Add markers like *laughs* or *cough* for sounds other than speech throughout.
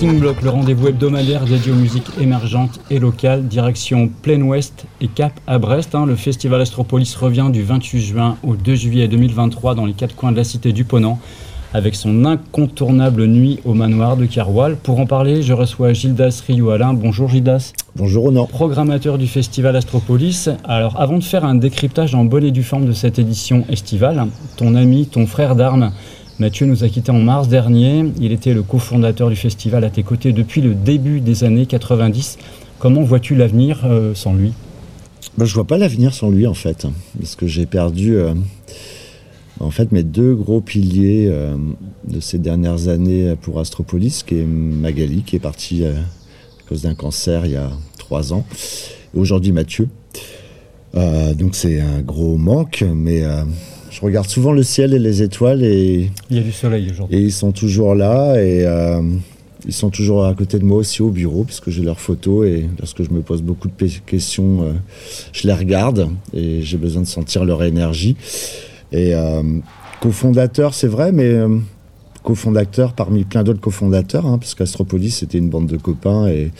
Starting Block, le rendez-vous hebdomadaire dédié aux musiques émergentes et locales, direction Plaine Ouest et Cap à Brest. Hein. Le festival Astropolis revient du 28 juin au 2 juillet 2023 dans les quatre coins de la cité du Ponant avec son incontournable nuit au manoir de Carwal. Pour en parler, je reçois Gildas Rio-Alain. Bonjour Gildas. Bonjour Ronan. Programmateur du festival Astropolis. Alors avant de faire un décryptage en bonne et due forme de cette édition estivale, ton ami, ton frère d'armes, Mathieu nous a quittés en mars dernier. Il était le cofondateur du festival à tes côtés depuis le début des années 90. Comment vois-tu l'avenir euh, sans lui? Ben, Je vois pas l'avenir sans lui en fait, parce que j'ai perdu... Euh, en fait, mes deux gros piliers euh, de ces dernières années pour Astropolis, qui est Magali, qui est partie à cause d'un cancer il y a trois ans, et aujourd'hui Mathieu. Donc c'est un gros manque, mais je regarde souvent le ciel et les étoiles et il y a du soleil aujourd'hui. Et ils sont toujours là et ils sont toujours à côté de moi aussi au bureau puisque j'ai leurs photos et lorsque je me pose beaucoup de questions, je les regarde et j'ai besoin de sentir leur énergie. Et euh, cofondateur, c'est vrai, mais euh, cofondateur parmi plein d'autres cofondateurs, hein, parce qu'Astropolis, c'était une bande de copains et,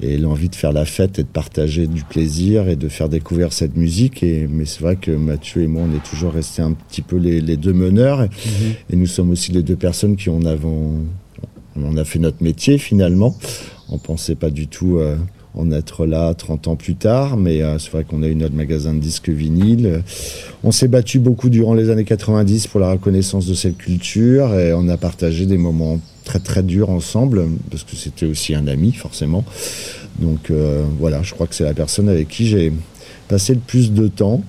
et l'envie de faire la fête et de partager du plaisir et de faire découvrir cette musique. Et, mais c'est vrai que Mathieu et moi, on est toujours restés un petit peu les, deux meneurs. Et, mhm. et, nous sommes aussi les deux personnes qui en avons. On a fait notre métier finalement. On pensait pas du tout. Euh, en être là 30 ans plus tard, mais euh, c'est vrai qu'on a eu notre magasin de disques vinyles. On s'est battu beaucoup durant les années 90 pour la reconnaissance de cette culture et on a partagé des moments très très durs ensemble, parce que c'était aussi un ami forcément. Donc euh, voilà, je crois que c'est la personne avec qui j'ai passé le plus de temps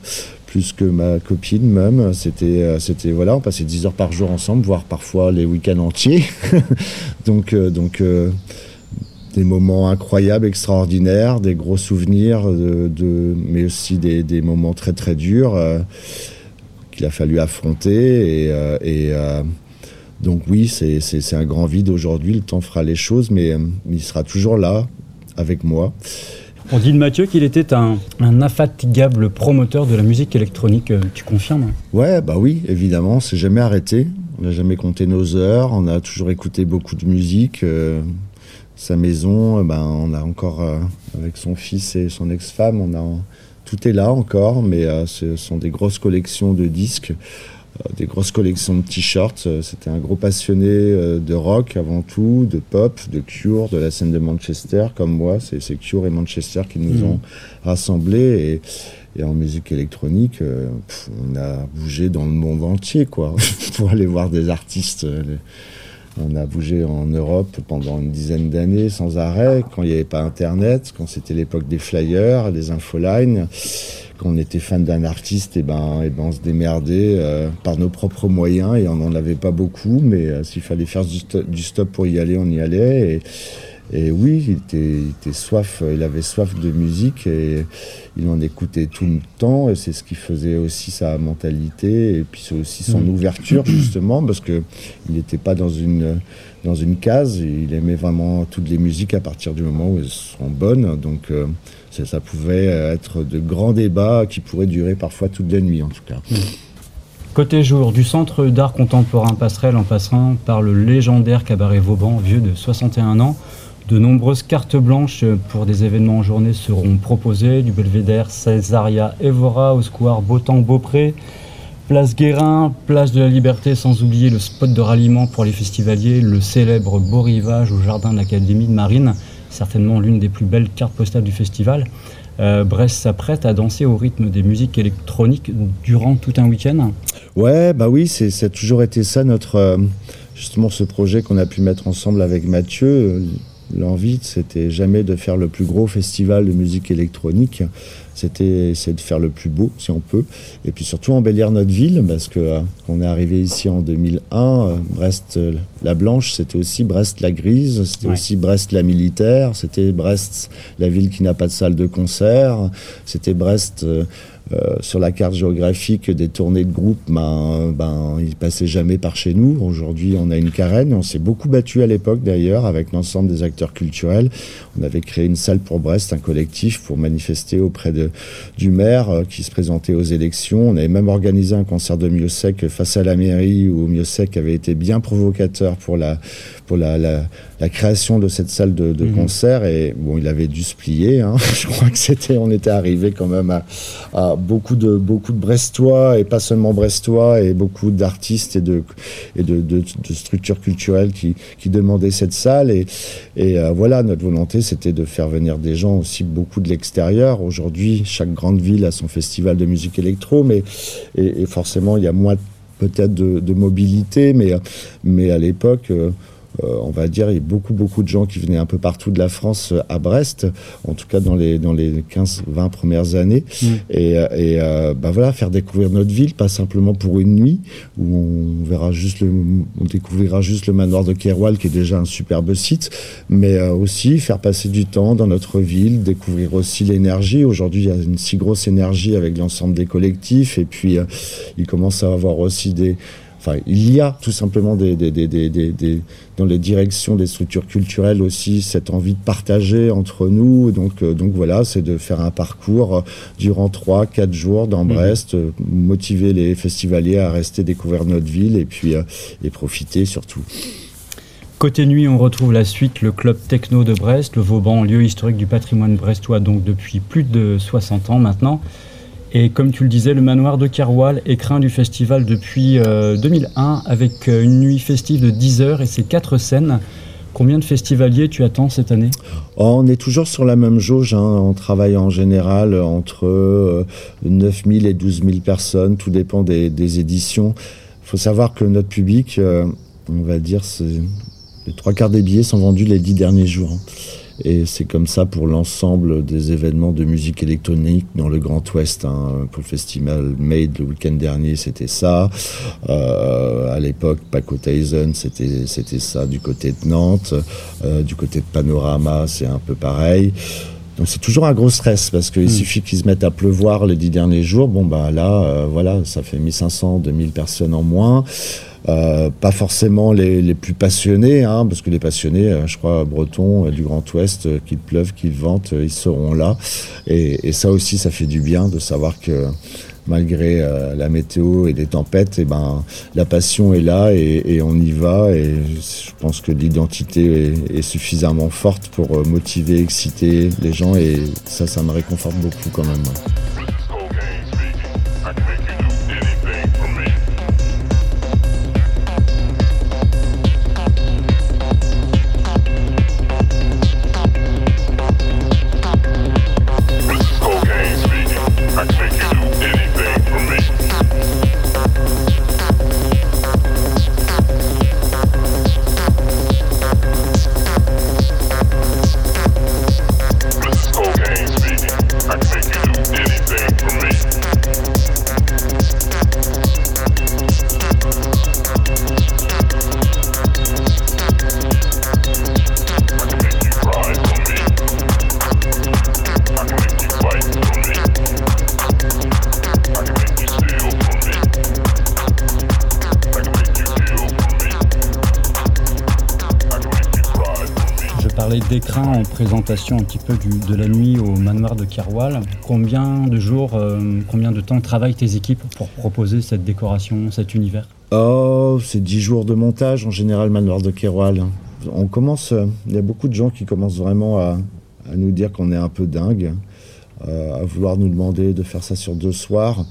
plus que ma copine même. C'était, euh, c'était voilà, on passait 10 heures par jour ensemble, voire parfois les week-ends entiers. *laughs* donc, donc des moments incroyables, extraordinaires, des gros souvenirs, de, mais aussi des, moments très très durs euh, qu'il a fallu affronter. Et, euh, euh, donc oui, c'est un grand vide aujourd'hui, le temps fera les choses, mais, il sera toujours là avec moi. On dit de Mathieu qu'il était un, un, infatigable promoteur de la musique électronique, tu confirmes? Ouais, bah oui, évidemment, c'est jamais arrêté. On n'a jamais compté nos heures, on a toujours écouté beaucoup de musique sa maison, euh, ben, on a encore, euh, avec son fils et son ex-femme, on a, tout est là encore, mais euh, ce sont des grosses collections de disques, des grosses collections de t-shirts. C'était un gros passionné de rock avant tout, de pop, de Cure, de la scène de Manchester, comme moi. C'est Cure et Manchester qui nous mmh. ont rassemblés. Et, et, en musique électronique, on a bougé dans le monde entier, quoi, *laughs* pour aller voir des artistes. On a bougé en Europe pendant une dizaine d'années sans arrêt, quand il n'y avait pas Internet, quand c'était l'époque des flyers, des infolines, quand on était fan d'un artiste, et eh ben, et eh ben on se démerdait euh, par nos propres moyens et on n'en avait pas beaucoup, mais euh, s'il fallait faire du, stop pour y aller, on y allait. Et oui, il était, soif, il avait soif de musique et il en écoutait tout le temps. Et c'est ce qui faisait aussi sa mentalité. Et puis c'est aussi son mm. ouverture, justement, parce qu'il n'était pas dans une, dans une case. Il aimait vraiment toutes les musiques à partir du moment où elles sont bonnes. Donc euh, ça, pouvait être de grands débats qui pourraient durer parfois toute la nuit, en tout cas. Mm. Côté jour, du Centre d'art contemporain Passerelle en passant par le légendaire cabaret Vauban, vieux de 61 ans, de nombreuses cartes blanches pour des événements en journée seront proposées, du Belvédère, Césaria, Evora, au square Beautemps-Beaupré, Place Guérin, Place de la Liberté, sans oublier le spot de ralliement pour les festivaliers, le célèbre Beau Rivage au jardin de l'Académie de Marine, certainement l'une des plus belles cartes postales du festival. Euh, Brest s'apprête à danser au rythme des musiques électroniques durant tout un week-end Ouais, bah oui, c'est, toujours été ça notre. Euh, justement, ce projet qu'on a pu mettre ensemble avec Mathieu L'envie, c'était jamais de faire le plus gros festival de musique électronique. C'était essayer de faire le plus beau, si on peut. Et puis surtout embellir notre ville, parce que euh, on est arrivé ici en 2001, euh, Brest euh, la Blanche, c'était aussi Brest la Grise, c'était aussi Brest la Militaire, c'était Brest la ville qui n'a pas de salle de concert, c'était Brest euh, sur la carte géographique des tournées de groupe, ben, ben, ils passaient jamais par chez nous. Aujourd'hui, on a une carène. On s'est beaucoup battu à l'époque d'ailleurs avec l'ensemble des acteurs culturels. On avait créé une salle pour Brest, un collectif pour manifester auprès de du maire euh, qui se présentait aux élections. On avait même organisé un concert de Miossec face à la mairie où Miossec avait été bien provocateur pour la, pour la, la, création de cette salle de, de mhm. concert. Et bon, il avait dû se plier. Hein. *laughs* Je crois que c'était, on était arrivé quand même à, à, beaucoup de beaucoup de Brestois et pas seulement Brestois et beaucoup d'artistes et de et de, de, de, structures culturelles qui, qui demandaient cette salle. Et, et euh, voilà, notre volonté, c'était de faire venir des gens aussi beaucoup de l'extérieur. Aujourd'hui, chaque grande ville a son festival de musique électro, mais et, et forcément, il y a moins peut-être de, de, mobilité, mais, mais à l'époque, euh, euh, on va dire, il y a beaucoup, beaucoup de gens qui venaient un peu partout de la France euh, à Brest, en tout cas dans les, dans les 15-20 premières années. Mm. Et, euh, et bah voilà, faire découvrir notre ville, pas simplement pour une nuit, où on, verra juste le, on découvrira juste le manoir de Keroual, qui est déjà un superbe site, mais aussi faire passer du temps dans notre ville, découvrir aussi l'énergie. Aujourd'hui, il y a une si grosse énergie avec l'ensemble des collectifs, et puis il commence à avoir aussi des Enfin, il y a tout simplement des, des, des, des, dans les directions des structures culturelles aussi cette envie de partager entre nous. Donc, euh, donc voilà, c'est de faire un parcours durant 3-4 jours dans mmh. Brest, euh, motiver les festivaliers à rester découvrir notre ville et puis euh, et profiter surtout. Côté nuit, on retrouve la suite, le club techno de Brest, le Vauban, lieu historique du patrimoine brestois, donc depuis plus de 60 ans maintenant. Et comme tu le disais, le manoir de Kerwal est craint du festival depuis 2001 euh, avec euh, une nuit festive de 10 heures et ses quatre scènes. Combien de festivaliers tu attends cette année? Oh, On est toujours sur la même jauge. Hein. On travaille en général entre 9000 euh, et 12 000 personnes. Tout dépend des, éditions. Il faut savoir que notre public, on va dire, les trois quarts des billets sont vendus les dix derniers jours. Hein. Et c'est comme ça pour l'ensemble des événements de musique électronique dans le Grand Ouest. Hein. Pour le festival Made le week-end dernier, c'était ça. Euh, à l'époque, Paco Tyson, c'était, c'était ça du côté de Nantes. Euh, du côté de Panorama, c'est un peu pareil. Donc c'est toujours un gros stress parce qu'il hmm. suffit qu'ils se mettent à pleuvoir les dix derniers jours. Bon, bah là, euh, voilà, ça fait 1500, 2000 personnes en moins. Euh, pas forcément les, plus passionnés, hein, parce que les passionnés, euh, je crois, bretons euh, du Grand Ouest, qu'il pleuve, qu'il vente, ils seront là. Et, ça aussi, ça fait du bien de savoir que malgré la météo et les tempêtes, et eh ben, la passion est là et, on y va. Et je pense que l'identité est, suffisamment forte pour motiver, exciter les gens. Et ça, ça me réconforte beaucoup quand même. En présentation un petit peu de la nuit au manoir de Kerwal. Combien de jours, euh, combien de temps travaillent tes équipes pour proposer cette décoration, cet univers? Oh, c'est 10 jours de montage en général, manoir de Kerwal. On commence, euh, il y a beaucoup de gens qui commencent vraiment à, nous dire qu'on est un peu dingue, euh, à vouloir nous demander de faire ça sur deux soirs,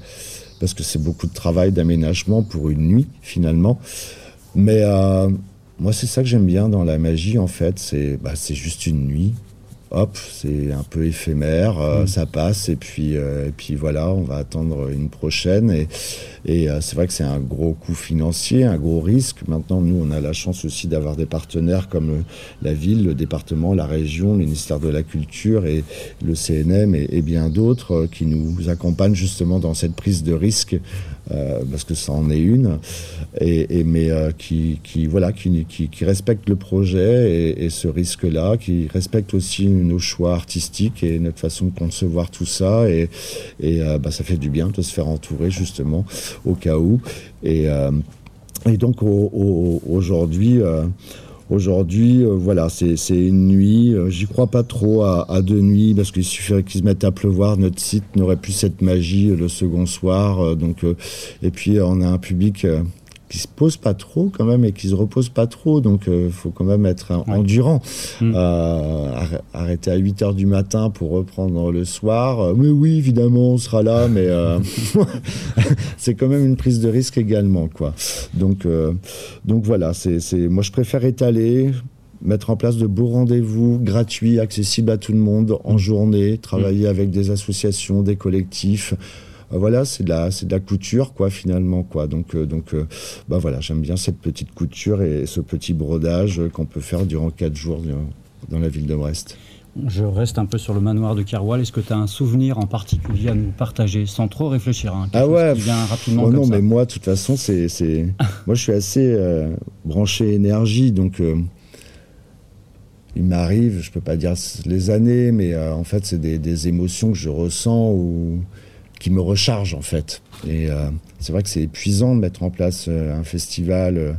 parce que c'est beaucoup de travail d'aménagement pour une nuit finalement. Mais moi, c'est ça que j'aime bien dans la magie, en fait. C'est bah, juste une nuit. Hop, c'est un peu éphémère, euh, mm. ça passe, et puis, euh, et puis voilà, on va attendre une prochaine. Et, et euh, c'est vrai que c'est un gros coût financier, un gros risque. Maintenant, nous, on a la chance aussi d'avoir des partenaires comme la ville, le département, la région, le ministère de la Culture et le CNM et, et bien d'autres qui nous accompagnent justement dans cette prise de risque euh, parce que ça en est une, et, mais euh, qui, qui, voilà, qui, qui, qui, respecte le projet et, ce risque-là, qui respecte aussi nos choix artistiques et notre façon de concevoir tout ça, et, et euh, bah, ça fait du bien de se faire entourer justement au cas où. Et, et donc aujourd'hui, Aujourd'hui, euh, voilà, c'est une nuit. Euh, j'y crois pas trop à, à deux nuits parce qu'il suffirait qu'il se mette à pleuvoir. Notre site n'aurait plus cette magie le second soir. donc, et puis, on a un public qui se pose pas trop quand même et qui se repose pas trop. Donc, il euh, faut quand même être endurant. Mm. Euh, arrêter à 8 heures du matin pour reprendre le soir. Euh, mais oui, évidemment, on sera là, mais *laughs* *laughs* c'est quand même une prise de risque également, quoi. Donc, donc voilà, c'est, moi je préfère étaler mettre en place de beaux rendez-vous gratuits, accessibles à tout le monde en journée, travailler mm. avec des associations, des collectifs, euh, voilà, c'est de la, c'est de la couture, quoi, finalement, quoi. Donc, euh, donc, euh, bah voilà, j'aime bien cette petite couture et ce petit brodage qu'on peut faire durant quatre jours dans la ville de Brest. Je reste un peu sur le manoir de Kerwal. Est-ce que tu as un souvenir en particulier à nous partager, sans trop réfléchir hein, Ah ouais, qui vient rapidement oh non, mais moi, de toute façon, c'est, c'est... *laughs* moi, je suis assez branché énergie, donc il m'arrive, je peux pas dire les années, mais en fait, c'est des, des, émotions que je ressens ou qui me recharge en fait. Et euh, c'est vrai que c'est épuisant de mettre en place euh, un festival. Euh,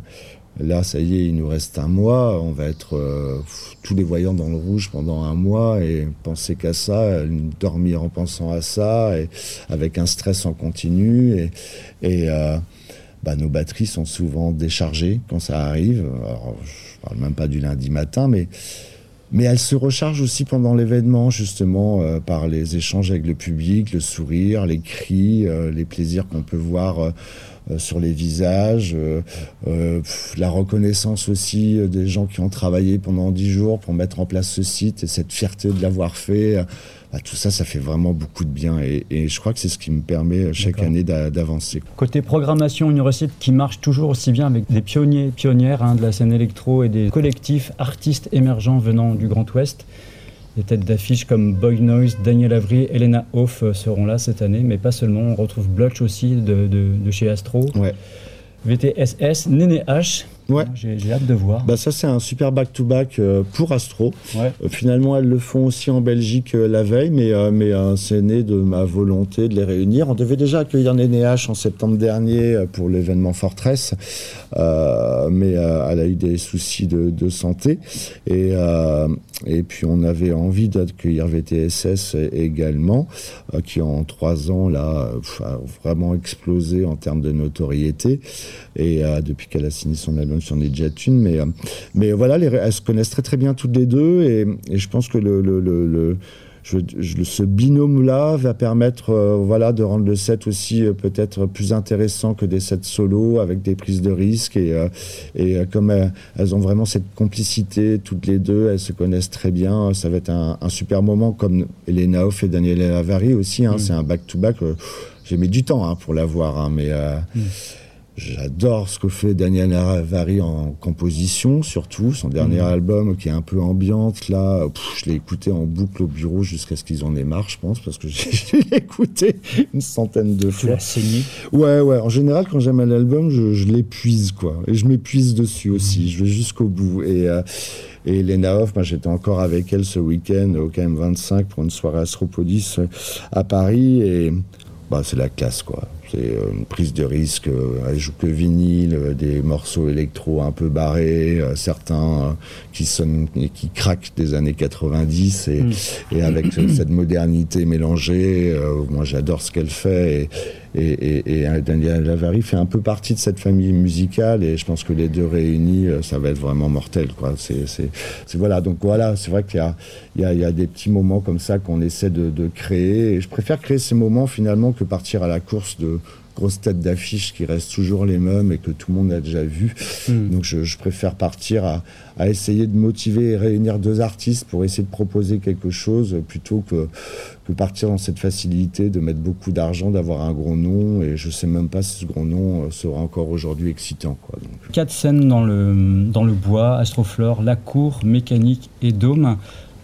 là, ça y est, il nous reste un mois. On va être tous les voyants dans le rouge pendant un mois et penser qu'à ça, dormir en pensant à ça, et avec un stress en continu. Et, bah, nos batteries sont souvent déchargées quand ça arrive. Alors, je parle même pas du lundi matin, mais mais elle se recharge aussi pendant l'événement, justement, euh, par les échanges avec le public, le sourire, les cris, euh, les plaisirs qu'on peut voir euh, sur les visages, la reconnaissance aussi des gens qui ont travaillé pendant dix jours pour mettre en place ce site et cette fierté de l'avoir fait. Bah, tout ça, ça fait vraiment beaucoup de bien. Et, je crois que c'est ce qui me permet euh, chaque année d'avancer. Côté programmation, une recette qui marche toujours aussi bien avec des pionniers, pionnières hein, de la scène électro et des collectifs artistes émergents venant du Grand Ouest. Des têtes d'affiches comme Boy Noise, Daniel Avry, Elena Hoff euh, seront là cette année, mais pas seulement. On retrouve Blotch aussi de, de chez Astro. Ouais. VTSS, Néné H. Ouais. J'ai hâte de voir. Bah ça c'est un super back-to-back euh, pour Astro. Euh, finalement elles le font aussi en Belgique euh, la veille, mais, mais c'est né de ma volonté de les réunir. On devait déjà accueillir Néné H en septembre dernier pour l'événement Fortress, mais elle a eu des soucis de, de santé. Et, et puis on avait envie d'accueillir VTSS également, qui en trois ans là a vraiment explosé en termes de notoriété. Et depuis qu'elle a signé son album sur des une, mais, euh, mais voilà, les, elles se connaissent très très bien toutes les deux, et, et je pense que le, le, le, je, ce binôme-là va permettre euh, voilà, de rendre le set aussi euh, peut-être plus intéressant que des sets solo avec des prises de risques. Et, et comme elles, ont vraiment cette complicité toutes les deux, elles se connaissent très bien, ça va être un, super moment comme Elena Hoff et Daniel Avary aussi. Hein, mm. C'est un back-to-back. J'ai mis du temps hein, pour l'avoir, hein, mais. Mm. J'adore ce que fait Daniel Navari en composition, surtout son dernier mmh. album qui est un peu ambiante. Là, je l'ai écouté en boucle au bureau jusqu'à ce qu'ils en aient marre, je pense, parce que *laughs* j'ai écouté une centaine de fois. saigné Ouais, ouais. En général, quand j'aime un album, je, l'épuise, quoi. Et je m'épuise dessus aussi. Mmh. Je vais jusqu'au bout. Et, euh, et Lena Hoff, j'étais encore avec elle ce week-end au KM25 pour une soirée Astropolis euh, à Paris. Et bah, c'est la classe, quoi. C'est euh, une prise de risque. Euh, elle joue que vinyle, euh, des morceaux électro un peu barrés, certains qui sonnent et qui craquent des années 90 et, mm. et avec cette modernité mélangée. moi, j'adore ce qu'elle fait et, et, et, Daniel Lavary fait un peu partie de cette famille musicale et je pense que les deux réunis, ça va être vraiment mortel. Quoi. C'est, voilà. Donc voilà, c'est vrai qu'il y a, il y, a, y a des petits moments comme ça qu'on essaie de, de créer et je préfère créer ces moments finalement que partir à la course de grosses têtes d'affiches qui restent toujours les mêmes et que tout le monde a déjà vu. Hmm. Donc je, préfère partir à, essayer de motiver et réunir deux artistes pour essayer de proposer quelque chose plutôt que, que partir dans cette facilité de mettre beaucoup d'argent, d'avoir un gros nom. Et je sais même pas si ce gros nom euh, sera encore aujourd'hui excitant. Quoi. Quatre scènes dans le, dans le bois, Astroflore, La Cour, Mécanique et Dôme.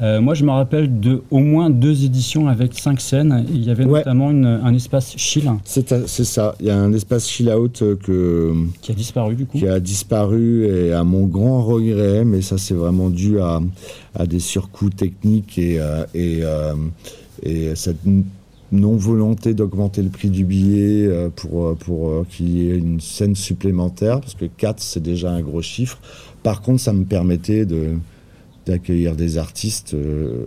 Euh, moi, je me rappelle de au moins deux éditions avec cinq scènes. Il y avait notamment un espace chill. C'est ça. Il y a un espace chill out euh, que qui a disparu du coup. Qui a disparu et à mon grand regret, mais ça c'est vraiment dû à, des surcoûts techniques et, euh, et, et cette non volonté d'augmenter le prix du billet pour, pour qu'il y ait une scène supplémentaire, parce que 4 c'est déjà un gros chiffre. Par contre, ça me permettait de, d'accueillir des artistes, euh,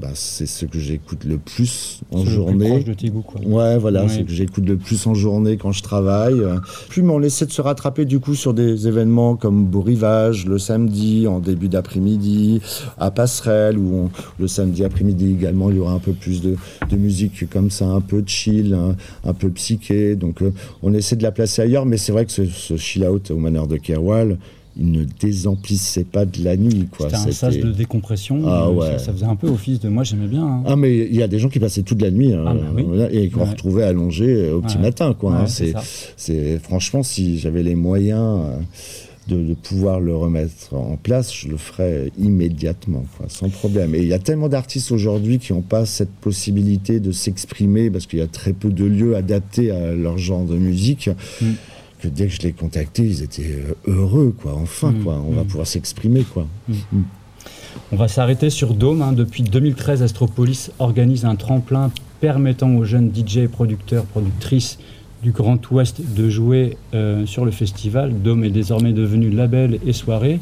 bah, c'est ce que j'écoute le plus en journée. Le plus de goûts, quoi. Ouais, voilà, c'est ce que j'écoute le plus en journée quand je travaille. Puis, on essaie de se rattraper du coup sur des événements comme Beau Rivage le samedi, en début d'après-midi, à Passerelle, où le samedi après-midi également, il y aura un peu plus de, de musique comme ça, un peu chill, un, peu psyché. Donc, euh, on essaie de la placer ailleurs, mais c'est vrai que ce, ce chill out au manœuvre de Kerwal, il ne désemplissait pas de la nuit. C'était un sas de décompression. Ah, euh, ça, faisait un peu office de moi, j'aimais bien. Hein. Ah, mais il y a des gens qui passaient toute la nuit hein, ah, bah et qu'on retrouvait allongés euh, au petit matin. Quoi, hein. c'est, franchement, si j'avais les moyens euh, de, pouvoir le remettre en place, je le ferais immédiatement, sans problème. Et il y a tellement d'artistes aujourd'hui qui n'ont pas cette possibilité de s'exprimer parce qu'il y a très peu de lieux adaptés à leur genre de musique. Mm que dès que je les contactais, ils étaient euh, heureux, quoi. Enfin, mm. quoi. On va mm. pouvoir s'exprimer, quoi. Mm. On va s'arrêter sur Dome. Hein. Depuis 2013, Astropolis organise un tremplin permettant aux jeunes DJ, producteurs, productrices du Grand Ouest de jouer euh, sur le festival. Dome est désormais devenu label et soirée.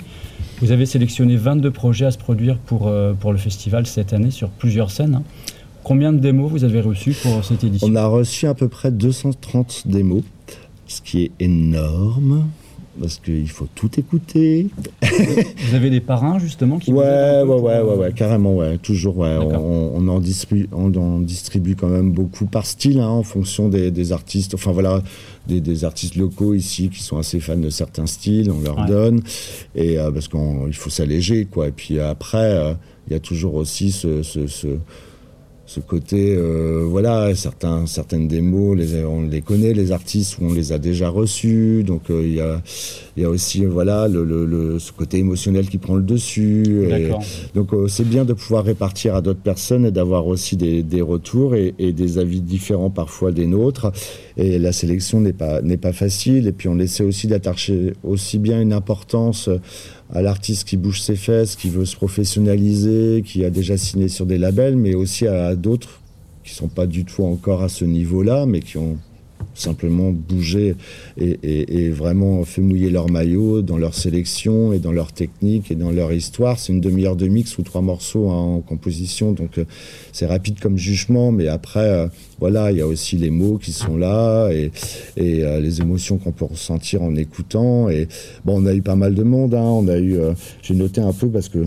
Vous avez sélectionné 22 projets à se produire pour, euh, pour le festival cette année sur plusieurs scènes. Hein. Combien de démos vous avez reçus pour cette édition? On a reçu à peu près 230 démos ce qui est énorme parce qu'il faut tout écouter. Vous avez des parrains justement qui ouais, ouais, ouais, ouais, ouais, carrément, ouais, toujours, ouais. On, en distribue, on en distribue quand même beaucoup par style, hein, en fonction des, artistes. Enfin voilà, des, artistes locaux ici qui sont assez fans de certains styles, on leur donne, et euh, parce qu'il faut s'alléger, quoi. Et puis après, euh, il y a toujours aussi ce, ce, ce ce côté, euh, voilà, certains, certaines démos, les, on les connaît, les artistes, on les a déjà reçus, donc euh, il y, a, y, a, aussi, voilà, le, le, ce côté émotionnel qui prend le dessus. donc euh, c'est bien de pouvoir répartir à d'autres personnes et d'avoir aussi des, des retours et, et, des avis différents parfois des nôtres. Et la sélection n'est pas, n'est pas facile, et puis on essaie aussi d'attacher aussi bien une importance à l'artiste qui bouge ses fesses, qui veut se professionnaliser, qui a déjà signé sur des labels, mais aussi à, d'autres qui sont pas du tout encore à ce niveau-là, mais qui ont simplement bougé et, vraiment fait mouiller leur maillot dans leur sélection et dans leur technique et dans leur histoire. C'est une demi-heure de mix ou trois morceaux en composition, donc euh, c'est rapide comme jugement, mais après, euh, voilà, il y a aussi les mots qui sont là et, euh, les émotions qu'on peut ressentir en écoutant. Et bon, on a eu pas mal de monde, hein. on a eu, j'ai noté un peu parce que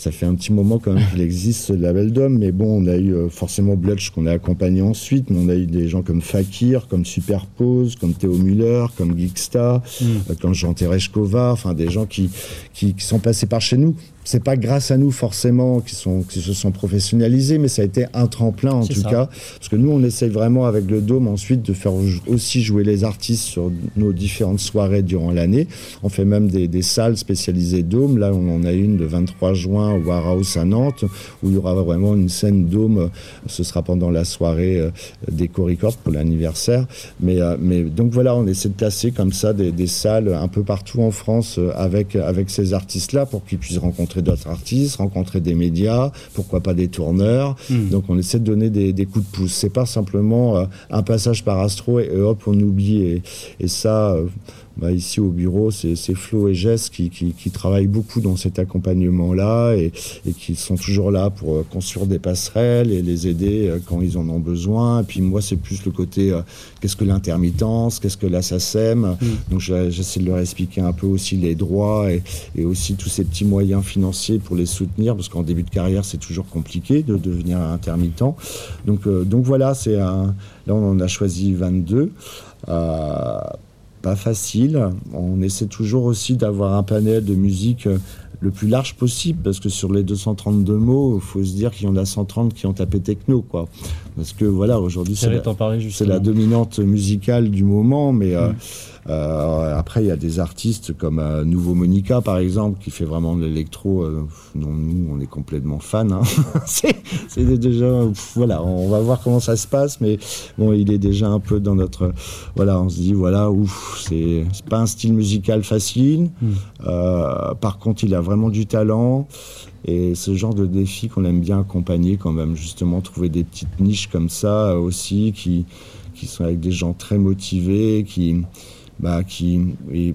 ça fait un petit moment quand même qu'il existe ce label d'hommes, mais bon, on a eu euh, forcément Blutch qu'on a accompagné ensuite, mais on a eu des gens comme Fakir, comme Superpose, comme Théo Müller, comme Geeksta, mm. euh, comme Jean Tereshkova, enfin des gens qui, qui, qui sont passés par chez nous c'est pas grâce à nous forcément qui, sont, qui se sont professionnalisés, mais ça a été un tremplin en tout cas. Parce que nous, on essaye vraiment avec le Dôme ensuite de faire aussi jouer les artistes sur nos différentes soirées durant l'année. On fait même des, des, salles spécialisées Dôme. Là, on en a une de 23 juin au Warhouse à Nantes, où il y aura vraiment une scène Dôme. Ce sera pendant la soirée euh, des Records pour l'anniversaire. Mais, euh, mais donc voilà, on essaie de placer comme ça des, des salles un peu partout en France euh, avec, avec ces artistes-là pour qu'ils puissent rencontrer d'autres artistes, rencontrer des médias, pourquoi pas des tourneurs. Hmm. Donc on essaie de donner des, coups de pouce. C'est pas simplement euh, un passage par Astro et, hop on oublie. Et, et ça, euh, bah, ici au bureau, c'est Flo et Jess qui, qui, travaillent beaucoup dans cet accompagnement-là et, et, qui sont toujours là pour euh, construire des passerelles et les aider euh, quand ils en ont besoin. Et puis moi, c'est plus le côté euh, qu'est-ce que l'intermittence, qu'est-ce que la SACEM. Mm. Donc j'essaie de leur expliquer un peu aussi les droits et, et, aussi tous ces petits moyens financiers pour les soutenir parce qu'en début de carrière, c'est toujours compliqué de devenir intermittent. Donc, donc voilà, c'est un. Là, on en a choisi 22 pas facile. On essaie toujours aussi d'avoir un panel de musique euh, le plus large possible, parce que sur les 232 mots, il faut se dire qu'il y en a 130 qui ont tapé techno, quoi. Parce que voilà, aujourd'hui, c'est la, la, dominante musicale du moment, mais, euh, mm. après, il y a des artistes comme Nouveau Monica, par exemple, qui fait vraiment de l'électro. dont nous, on est complètement fans. Hein. *laughs* c'est déjà, voilà, on va voir comment ça se passe, mais bon, il est déjà un peu dans notre, voilà, on se dit, voilà, ouf, c'est pas un style musical facile. Hmm. par contre, il a vraiment du talent. Et ce genre de défi qu'on aime bien accompagner quand même, justement, trouver des petites niches comme ça aussi, qui, qui sont avec des gens très motivés, qui, bah, qui et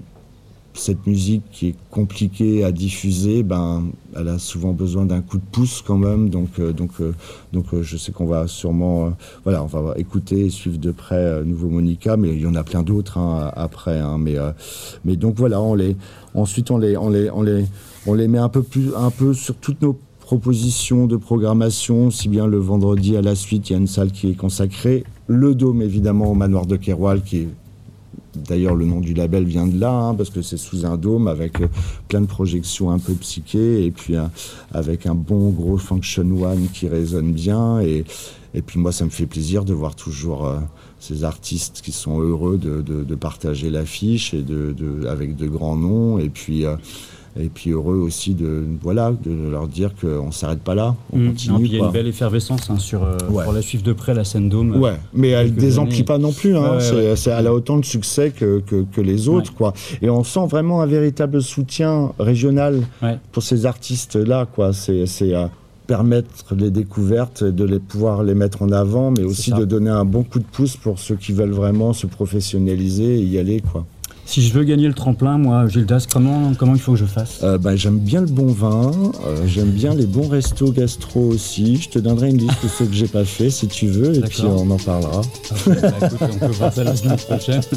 cette musique qui est compliquée à diffuser, ben, elle a souvent besoin d'un coup de pouce quand même. Donc, euh, donc, euh, donc, euh, je sais qu'on va sûrement, voilà, on va écouter et suivre de près Nouveau Monica, mais il y en a plein d'autres hein, après. Hein, mais, mais donc voilà, on les, ensuite on les, on les, on les on les met un peu, plus, un peu sur toutes nos propositions de programmation, si bien le vendredi à la suite, il y a une salle qui est consacrée. Le Dôme, évidemment, au manoir de Keroual, qui est D'ailleurs, le nom du label vient de là, hein, parce que c'est sous un dôme avec euh, plein de projections un peu psychées, et puis avec un bon gros Function One qui résonne bien. Et, puis moi, ça me fait plaisir de voir toujours euh, ces artistes qui sont heureux de, de, partager l'affiche et de, avec de grands noms. Et puis. Euh, et puis heureux aussi de, voilà, de leur dire qu'on ne s'arrête pas là, on mmh. continue. il y a une belle effervescence hein, sur, euh, pour la suivre de près, la scène Dôme. Ouais, mais elle ne désemplit pas non plus. Hein. c'est, elle a autant de succès que, que, les autres. Quoi. Et on sent vraiment un véritable soutien régional pour ces artistes-là. Quoi. C'est, c'est à permettre les découvertes, de les pouvoir les mettre en avant, mais aussi de donner un bon coup de pouce pour ceux qui veulent vraiment se professionnaliser et y aller. Quoi. Si je veux gagner le tremplin, moi, Gildas, comment, comment il faut que je fasse? Euh, bah, J'aime bien le bon vin, euh, j'aime bien les bons restos gastro aussi. Je te donnerai une liste de ceux que j'ai pas fait si tu veux, et puis on en parlera. bah, écoute, on peut voir ça la semaine prochaine. *laughs*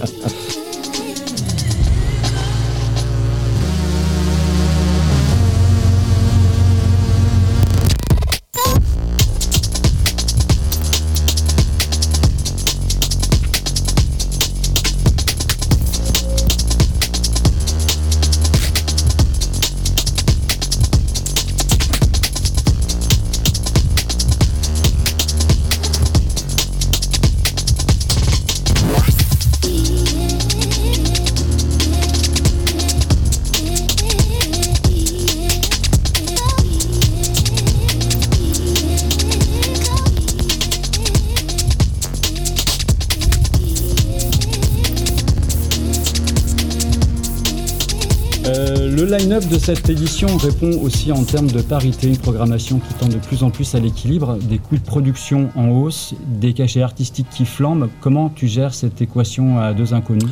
de cette édition répond aussi en termes de parité, une programmation qui tend de plus en plus à l'équilibre, des coûts de production en hausse, des cachets artistiques qui flambent. Comment tu gères cette équation à deux inconnus?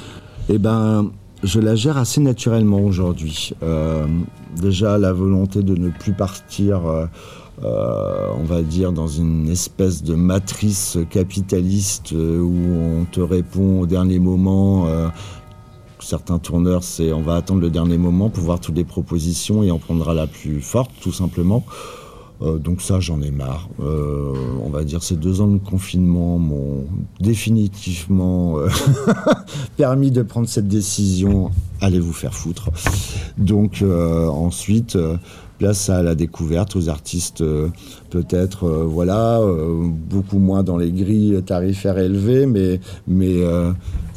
Eh ben, je la gère assez naturellement aujourd'hui. Euh, déjà, la volonté de ne plus partir. Euh, euh, on va dire, dans une espèce de matrice capitaliste où on te répond au dernier moment certains tourneurs, c'est on va attendre le dernier moment pour voir toutes les propositions et on prendra la plus forte, tout simplement. Euh, donc ça, j'en ai marre. Euh, on va dire ces deux ans de confinement m'ont définitivement euh, *laughs* permis de prendre cette décision. Allez vous faire foutre. Donc ensuite, place à la découverte, aux artistes peut-être, voilà, beaucoup moins dans les grilles tarifaires élevées, mais, mais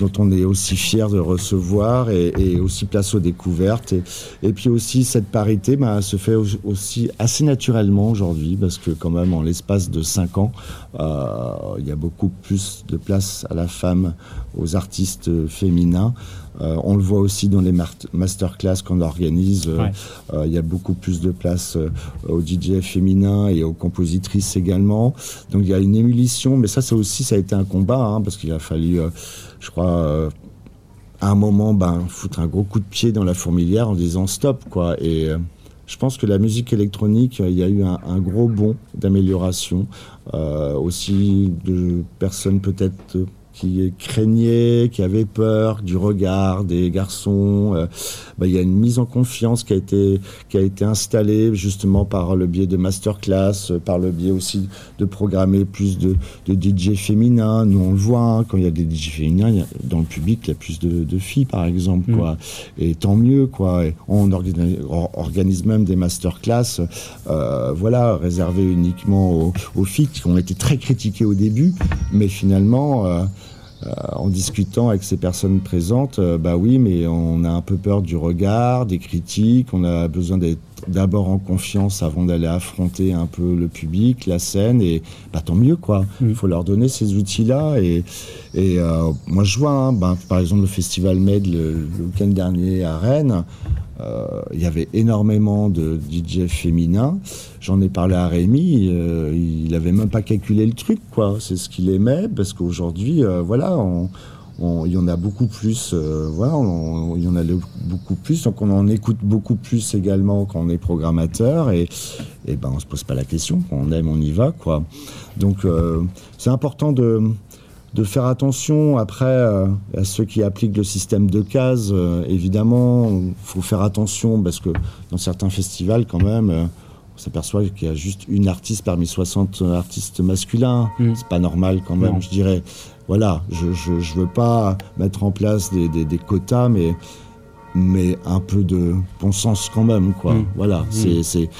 dont on est aussi fier de recevoir et, aussi place aux découvertes. Et, puis aussi cette parité bah, se fait aussi assez naturellement aujourd'hui parce que quand même en l'espace de cinq ans, euh, il y a beaucoup plus de place à la femme, aux artistes féminins. Euh, on le voit aussi dans les masterclass qu'on organise. Euh, il y a beaucoup plus de place aux DJ féminins et aux compositrices également. Donc il y a une émulsion, mais ça, ça aussi, ça a été un combat hein, parce qu'il a fallu je crois, euh, à un moment, ben, foutre un gros coup de pied dans la fourmilière en disant stop, quoi. Et euh, je pense que la musique électronique, il y a eu un, gros bond d'amélioration, euh, aussi de personnes peut-être qui craignaient, qui avaient peur du regard des garçons. Euh, bah, il y a une mise en confiance qui a été, qui a été installée justement par le biais de masterclass, par le biais aussi de programmer plus de, de DJ féminins. Nous, on le voit, hein, quand il y a des DJ féminins, dans le public, il y a plus de, filles, par exemple. Mm. Quoi. Et tant mieux, quoi. on organise, même des masterclass, euh, voilà, réservées uniquement aux, filles qui ont été très critiquées au début, mais finalement... Euh, en discutant avec ces personnes présentes, bah oui, mais on a un peu peur du regard, des critiques, on a besoin d'être d'abord en confiance avant d'aller affronter un peu le public, la scène, et bah, tant mieux quoi. Mm. Il faut leur donner ces outils-là. Et, et euh, moi je vois, hein, bah, par exemple le Festival Med le, week-end dernier à Rennes, euh, il y avait énormément de DJ féminins. J'en ai parlé à Rémi, euh, il avait même pas calculé le truc quoi. C'est ce qu'il aimait parce qu'aujourd'hui, voilà, on il y en a beaucoup plus, euh, voilà, il y en a beaucoup plus, donc on en écoute beaucoup plus également quand on est programmateur et, et ben on se pose pas la question, quand on aime, on y va, quoi. Donc euh, c'est important de, de faire attention après euh, à ceux qui appliquent le système de cases. évidemment, il faut faire attention parce que dans certains festivals, quand même, on s'aperçoit qu'il y a juste une artiste parmi 60 artistes masculins. Mmh. C'est pas normal quand même, je dirais voilà, je ne veux pas mettre en place des, quotas, mais, mais un peu de bon sens quand même. Quoi. Mm. Voilà, mm. c'est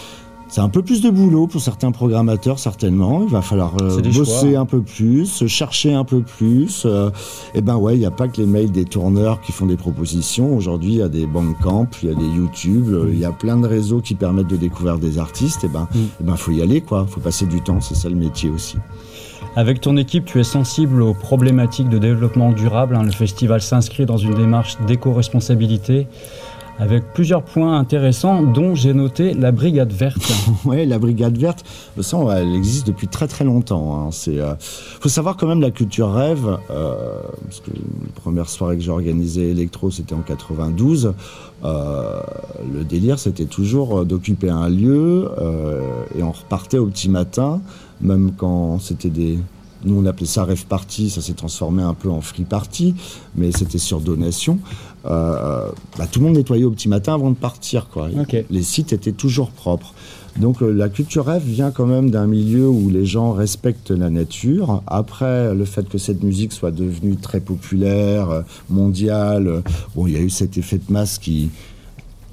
c'est un peu plus de boulot pour certains programmateurs, certainement. Il va falloir euh, bosser un peu plus, chercher un peu plus. et euh, eh ben ouais, il n'y a pas que les mails des tourneurs qui font des propositions. Aujourd'hui, il y a des Bandcamp, il y a des YouTube, il y a plein de réseaux qui permettent de découvrir des artistes. Et eh ben, il mm. eh ben, faut y aller, quoi. Faut passer du temps. C'est ça le métier aussi. Avec ton équipe, tu es sensible aux problématiques de développement durable. Hein. Le festival s'inscrit dans une démarche d'éco-responsabilité avec plusieurs points intéressants, dont j'ai noté la brigade verte. *laughs* oui, la brigade verte, ça, elle existe depuis très très longtemps. Il hein. euh, faut savoir quand même la culture rêve, euh, parce que la première soirée que j'ai organisée électro, c'était en 92. Euh, le délire, c'était toujours d'occuper un lieu et on repartait au petit matin même quand c'était des... Nous, on appelait ça rêve party, ça s'est transformé un peu en free party, mais c'était sur donation. Euh, bah, tout le monde nettoyait au petit matin avant de partir. Quoi. Les sites étaient toujours propres. Donc euh, la culture rêve vient quand même d'un milieu où les gens respectent la nature. Après, le fait que cette musique soit devenue très populaire, euh, mondiale, bon, il y a eu cet effet de masse qui,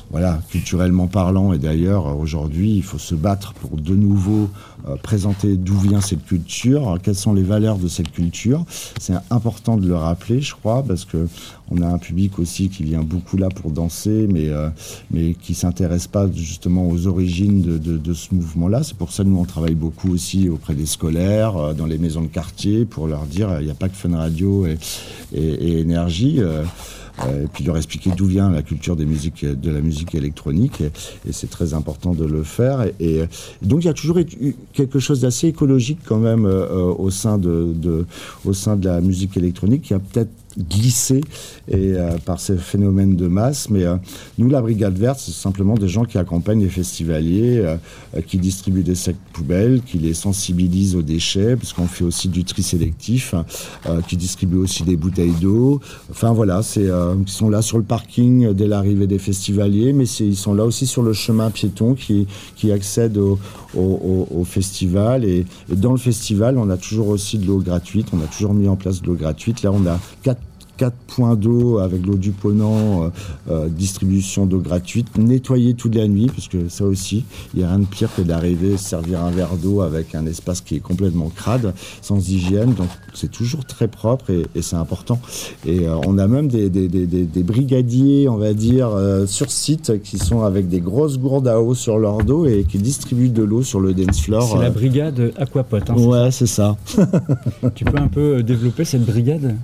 voilà, culturellement parlant, et d'ailleurs aujourd'hui, il faut se battre pour de nouveau euh, présenter d'où vient cette culture, quelles sont les valeurs de cette culture. C'est important de le rappeler, je crois, parce que on a un public aussi qui vient beaucoup là pour danser, mais euh, mais qui s'intéresse pas justement aux origines de, de, ce mouvement-là. C'est pour ça que nous on travaille beaucoup aussi auprès des scolaires, euh, dans les maisons de quartier, pour leur dire il n'y a pas que Fun Radio et, et, Énergie. Euh, et puis leur expliquer d'où vient la culture des musiques, de la musique électronique. Et, c'est très important de le faire. Et, donc il y a toujours eu quelque chose d'assez écologique quand même euh, au, sein de, de, au sein de la musique électronique qui a peut-être glissé et, euh, par ces phénomènes de masse. Mais euh, nous, la Brigade Verte, c'est simplement des gens qui accompagnent les festivaliers, euh, qui distribuent des sacs poubelles, qui les sensibilisent aux déchets, puisqu'on fait aussi du tri sélectif, qui distribuent aussi des bouteilles d'eau. Enfin voilà, c'est ils sont là sur le parking dès l'arrivée des festivaliers, mais ils sont là aussi sur le chemin piéton qui, qui accède au, au, festival. Et, et, dans le festival, on a toujours aussi de l'eau gratuite. On a toujours mis en place de l'eau gratuite. Là, on a quatre 4 points d'eau avec l'eau du Ponant, euh, euh, distribution d'eau gratuite, nettoyer toute la nuit, parce que ça aussi, il n'y a rien de pire que d'arriver servir un verre d'eau avec un espace qui est complètement crade, sans hygiène. Donc c'est toujours très propre et, c'est important. Et euh, on a même des, des, brigadiers, on va dire, sur site qui sont avec des grosses gourdes à eau sur leur dos et qui distribuent de l'eau sur le dance floor. C'est la brigade Aquapot. Hein, ouais, c'est ça. *laughs* tu peux un peu développer cette brigade?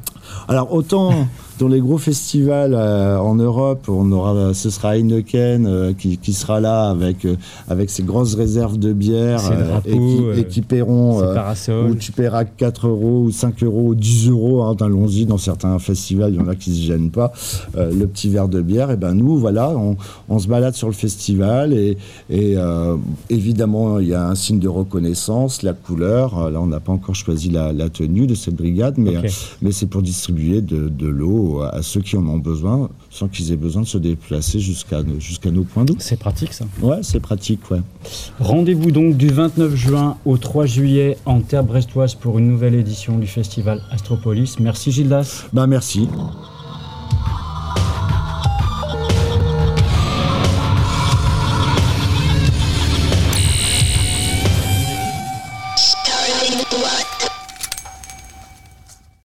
Alors autant dans les gros festivals euh, en Europe, on aura, ce sera Heineken euh, qui, qui, sera là avec, euh, avec ses grosses réserves de bière et, qui, paieront, où tu paieras 4 euros ou 5 euros ou 10 euros, hein, allons-y, dans certains festivals, il y en a qui se gênent pas, le petit verre de bière, et ben nous, voilà, on, on se balade sur le festival et, et évidemment, il y a un signe de reconnaissance, la couleur, là on n'a pas encore choisi la, la, tenue de cette brigade, mais, mais c'est pour distribuer de, de l'eau à ceux qui en ont besoin sans qu'ils aient besoin de se déplacer jusqu'à jusqu'à nos points d'eau. C'est pratique ça? Ouais, c'est pratique, ouais. Rendez-vous donc du 29 juin au 3 juillet en terre brestoise pour une nouvelle édition du festival Astropolis. Merci Gildas. Bah merci.